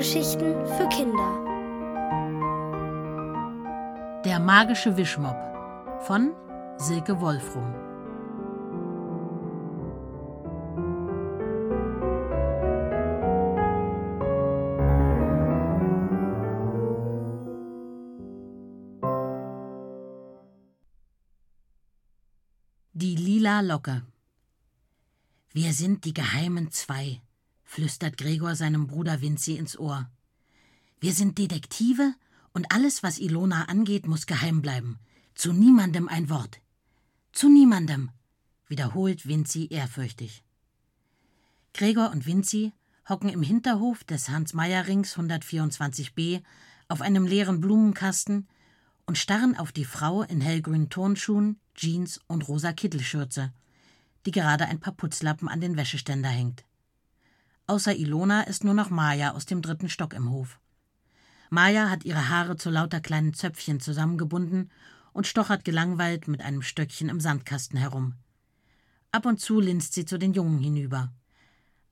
Hörgeschichten für Kinder. Der magische Wischmopp von Silke Wolfrum. Die lila Locke. Wir sind die geheimen Zwei, flüstert Gregor seinem Bruder Vinzi ins Ohr. Wir sind Detektive und alles, was Ilona angeht, muss geheim bleiben. Zu niemandem ein Wort. Zu niemandem, wiederholt Vinzi ehrfürchtig. Gregor und Vinzi hocken im Hinterhof des Hans-Meyer-Rings 124b auf einem leeren Blumenkasten und starren auf die Frau in hellgrünen Turnschuhen, Jeans und rosa Kittelschürze, die gerade ein paar Putzlappen an den Wäscheständer hängt. Außer Ilona ist nur noch Maja aus dem dritten Stock im Hof. Maja hat ihre Haare zu lauter kleinen Zöpfchen zusammengebunden und stochert gelangweilt mit einem Stöckchen im Sandkasten herum. Ab und zu linst sie zu den Jungen hinüber.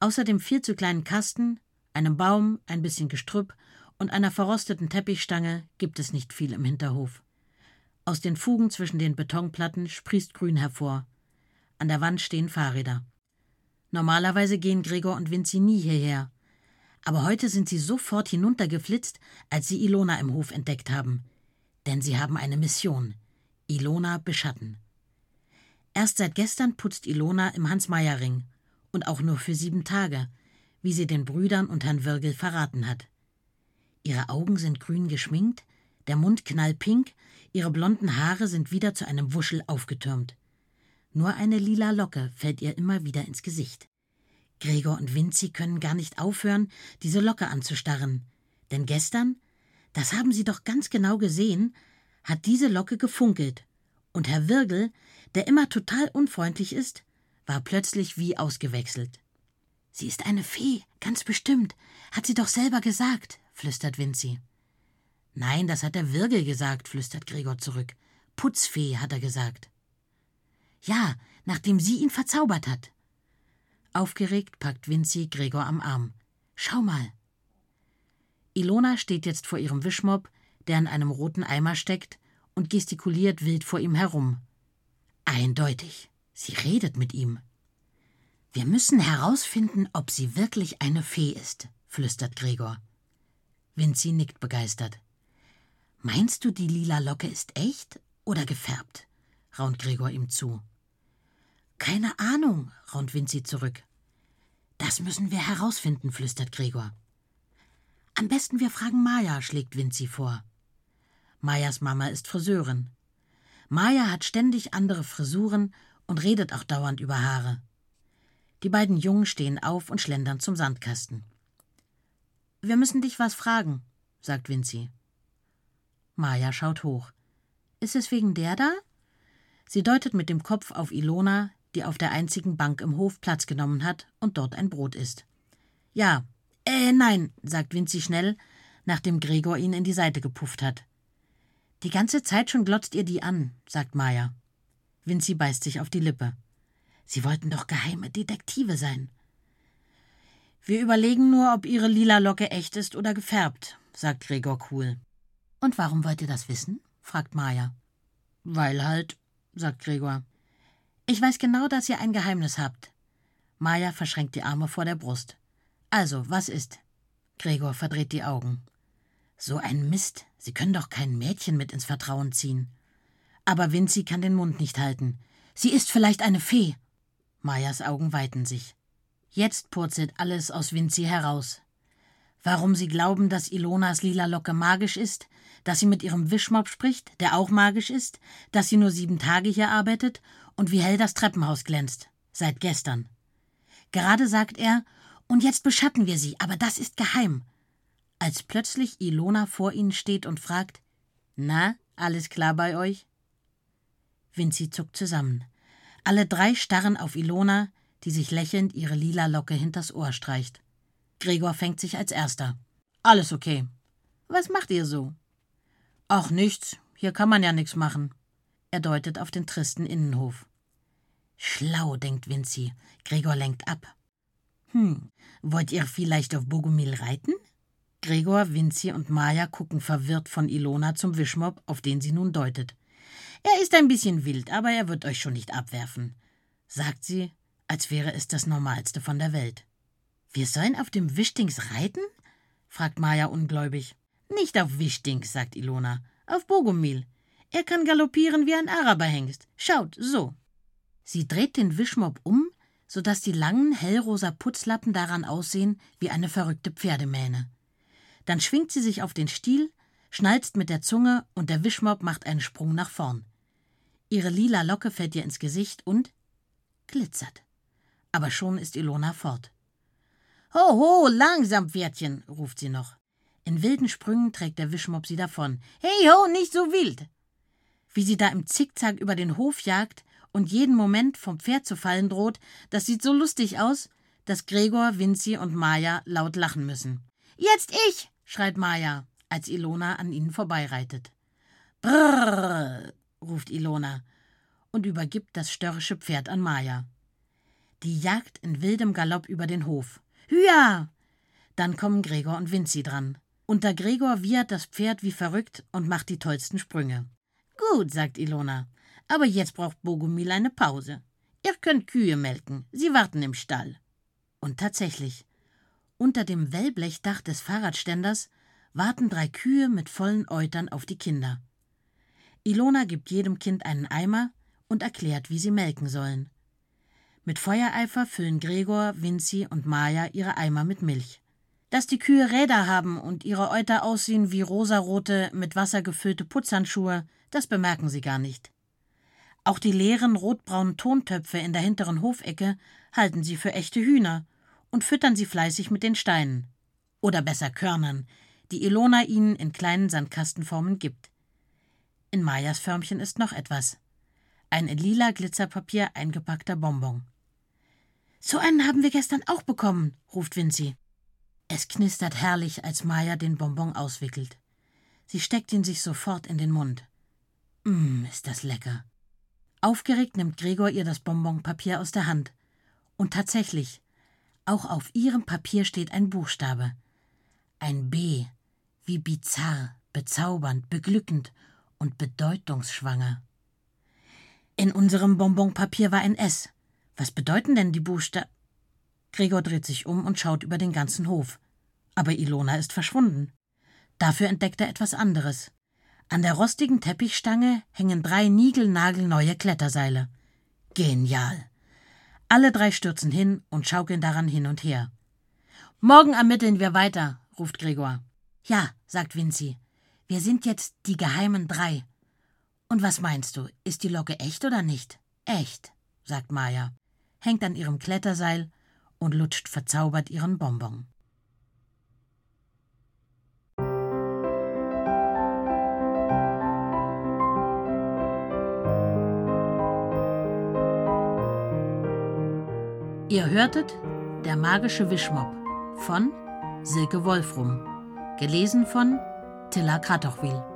Außer dem viel zu kleinen Kasten, einem Baum, ein bisschen Gestrüpp und einer verrosteten Teppichstange gibt es nicht viel im Hinterhof. Aus den Fugen zwischen den Betonplatten sprießt Grün hervor. An der Wand stehen Fahrräder. Normalerweise gehen Gregor und Vinzi nie hierher. Aber heute sind sie sofort hinuntergeflitzt, als sie Ilona im Hof entdeckt haben. Denn sie haben eine Mission. Ilona beschatten. Erst seit gestern putzt Ilona im Hans-Meyer-Ring. Und auch nur für sieben Tage, wie sie den Brüdern und Herrn Wirgel verraten hat. Ihre Augen sind grün geschminkt, der Mund knallpink, ihre blonden Haare sind wieder zu einem Wuschel aufgetürmt. Nur eine lila Locke fällt ihr immer wieder ins Gesicht. Gregor und Vinzi können gar nicht aufhören, diese Locke anzustarren. Denn gestern, das haben sie doch ganz genau gesehen, hat diese Locke gefunkelt. Und Herr Wirgel, der immer total unfreundlich ist, war plötzlich wie ausgewechselt. Sie ist eine Fee, ganz bestimmt, hat sie doch selber gesagt, flüstert Vinzi. Nein, das hat der Wirgel gesagt, flüstert Gregor zurück. Putzfee, hat er gesagt. Ja, nachdem sie ihn verzaubert hat. Aufgeregt packt Vinzi Gregor am Arm. Schau mal. Ilona steht jetzt vor ihrem Wischmopp, der in einem roten Eimer steckt, und gestikuliert wild vor ihm herum. Eindeutig. Sie redet mit ihm. Wir müssen herausfinden, ob sie wirklich eine Fee ist, flüstert Gregor. Vinzi nickt begeistert. Meinst du, die lila Locke ist echt oder gefärbt? raunt Gregor ihm zu. Keine Ahnung, raunt Vinzi zurück. Das müssen wir herausfinden, flüstert Gregor. Am besten wir fragen Maya, schlägt Vinzi vor. Mayas Mama ist Friseurin. Maya hat ständig andere Frisuren und redet auch dauernd über Haare. Die beiden Jungen stehen auf und schlendern zum Sandkasten. Wir müssen dich was fragen, sagt Vinzi. Maya schaut hoch. Ist es wegen der da? Sie deutet mit dem Kopf auf Ilona, die auf der einzigen Bank im Hof Platz genommen hat und dort ein Brot isst. Ja, äh, nein, sagt Vinzi schnell, nachdem Gregor ihn in die Seite gepufft hat. Die ganze Zeit schon glotzt ihr die an, sagt Maya. Vinzi beißt sich auf die Lippe. Sie wollten doch geheime Detektive sein. Wir überlegen nur, ob ihre lila Locke echt ist oder gefärbt, sagt Gregor cool. Und warum wollt ihr das wissen? fragt Maya. Weil halt, sagt Gregor. Ich weiß genau, dass ihr ein Geheimnis habt. Maja verschränkt die Arme vor der Brust. Also, was ist? Gregor verdreht die Augen. So ein Mist. Sie können doch kein Mädchen mit ins Vertrauen ziehen. Aber Vinzi kann den Mund nicht halten. Sie ist vielleicht eine Fee. Majas Augen weiten sich. Jetzt purzelt alles aus Vinzi heraus. Warum sie glauben, dass Ilonas lila Locke magisch ist, dass sie mit ihrem Wischmopp spricht, der auch magisch ist, dass sie nur sieben Tage hier arbeitet und wie hell das Treppenhaus glänzt. Seit gestern. Gerade sagt er, und jetzt beschatten wir sie, aber das ist geheim. Als plötzlich Ilona vor ihnen steht und fragt, na, alles klar bei euch? Vinzi zuckt zusammen. Alle drei starren auf Ilona, die sich lächelnd ihre lila Locke hinters Ohr streicht. Gregor fängt sich als erster. Alles okay. Was macht ihr so? Ach, nichts. Hier kann man ja nichts machen. Er deutet auf den tristen Innenhof. Schlau, denkt Vinzi. Gregor lenkt ab. Hm, wollt ihr vielleicht auf Bogomil reiten? Gregor, Vinzi und Maja gucken verwirrt von Ilona zum Wischmob, auf den sie nun deutet. Er ist ein bisschen wild, aber er wird euch schon nicht abwerfen, sagt sie, als wäre es das Normalste von der Welt. Wir sollen auf dem Wischtings reiten? fragt Maja ungläubig. Nicht auf Wischtings, sagt Ilona, auf Bogomil. Er kann galoppieren wie ein Araberhengst. Schaut, so. Sie dreht den Wischmob um, so dass die langen, hellrosa Putzlappen daran aussehen wie eine verrückte Pferdemähne. Dann schwingt sie sich auf den Stiel, schnalzt mit der Zunge und der Wischmob macht einen Sprung nach vorn. Ihre lila Locke fällt ihr ins Gesicht und glitzert. Aber schon ist Ilona fort. Ho, ho, langsam, Pferdchen, ruft sie noch. In wilden Sprüngen trägt der Wischmob sie davon. Hey ho, nicht so wild! Wie sie da im Zickzack über den Hof jagt und jeden Moment vom Pferd zu fallen droht, das sieht so lustig aus, dass Gregor, Vinzi und Maja laut lachen müssen. Jetzt ich! schreit Maja, als Ilona an ihnen vorbeireitet. Brrr, ruft Ilona und übergibt das störrische Pferd an Maja. Die jagt in wildem Galopp über den Hof. Hüa! Dann kommen Gregor und Vinzi dran. Unter Gregor wiehert das Pferd wie verrückt und macht die tollsten Sprünge. Gut, sagt Ilona, aber jetzt braucht Bogumil eine Pause. Ihr könnt Kühe melken, sie warten im Stall. Und tatsächlich, unter dem Wellblechdach des Fahrradständers warten drei Kühe mit vollen Eutern auf die Kinder. Ilona gibt jedem Kind einen Eimer und erklärt, wie sie melken sollen. Mit Feuereifer füllen Gregor, Vinzi und Maja ihre Eimer mit Milch. Dass die Kühe Räder haben und ihre Euter aussehen wie rosarote, mit Wasser gefüllte Putzhandschuhe, das bemerken sie gar nicht. Auch die leeren rotbraunen Tontöpfe in der hinteren Hofecke halten sie für echte Hühner und füttern sie fleißig mit den Steinen. Oder besser Körnern, die Ilona ihnen in kleinen Sandkastenformen gibt. In Majas Förmchen ist noch etwas. Ein in lila Glitzerpapier eingepackter Bonbon. So einen haben wir gestern auch bekommen, ruft Vinzi. Es knistert herrlich, als Maja den Bonbon auswickelt. Sie steckt ihn sich sofort in den Mund. Mmm, ist das lecker. Aufgeregt nimmt Gregor ihr das Bonbonpapier aus der Hand. Und tatsächlich, auch auf ihrem Papier steht ein Buchstabe. Ein B, wie bizarr, bezaubernd, beglückend und bedeutungsschwanger. In unserem Bonbonpapier war ein S. Was bedeuten denn die Buchstaben? Gregor dreht sich um und schaut über den ganzen Hof. Aber Ilona ist verschwunden. Dafür entdeckt er etwas anderes. An der rostigen Teppichstange hängen drei niegelnagelneue Kletterseile. Genial. Alle drei stürzen hin und schaukeln daran hin und her. Morgen ermitteln wir weiter, ruft Gregor. Ja, sagt Vinzi. Wir sind jetzt die geheimen drei. Und was meinst du, ist die Locke echt oder nicht? Echt, sagt Maja, hängt an ihrem Kletterseil und lutscht verzaubert ihren Bonbon. Ihr hörtet Der magische Wischmopp von Silke Wolfrum, gelesen von Tilla Kratochwil.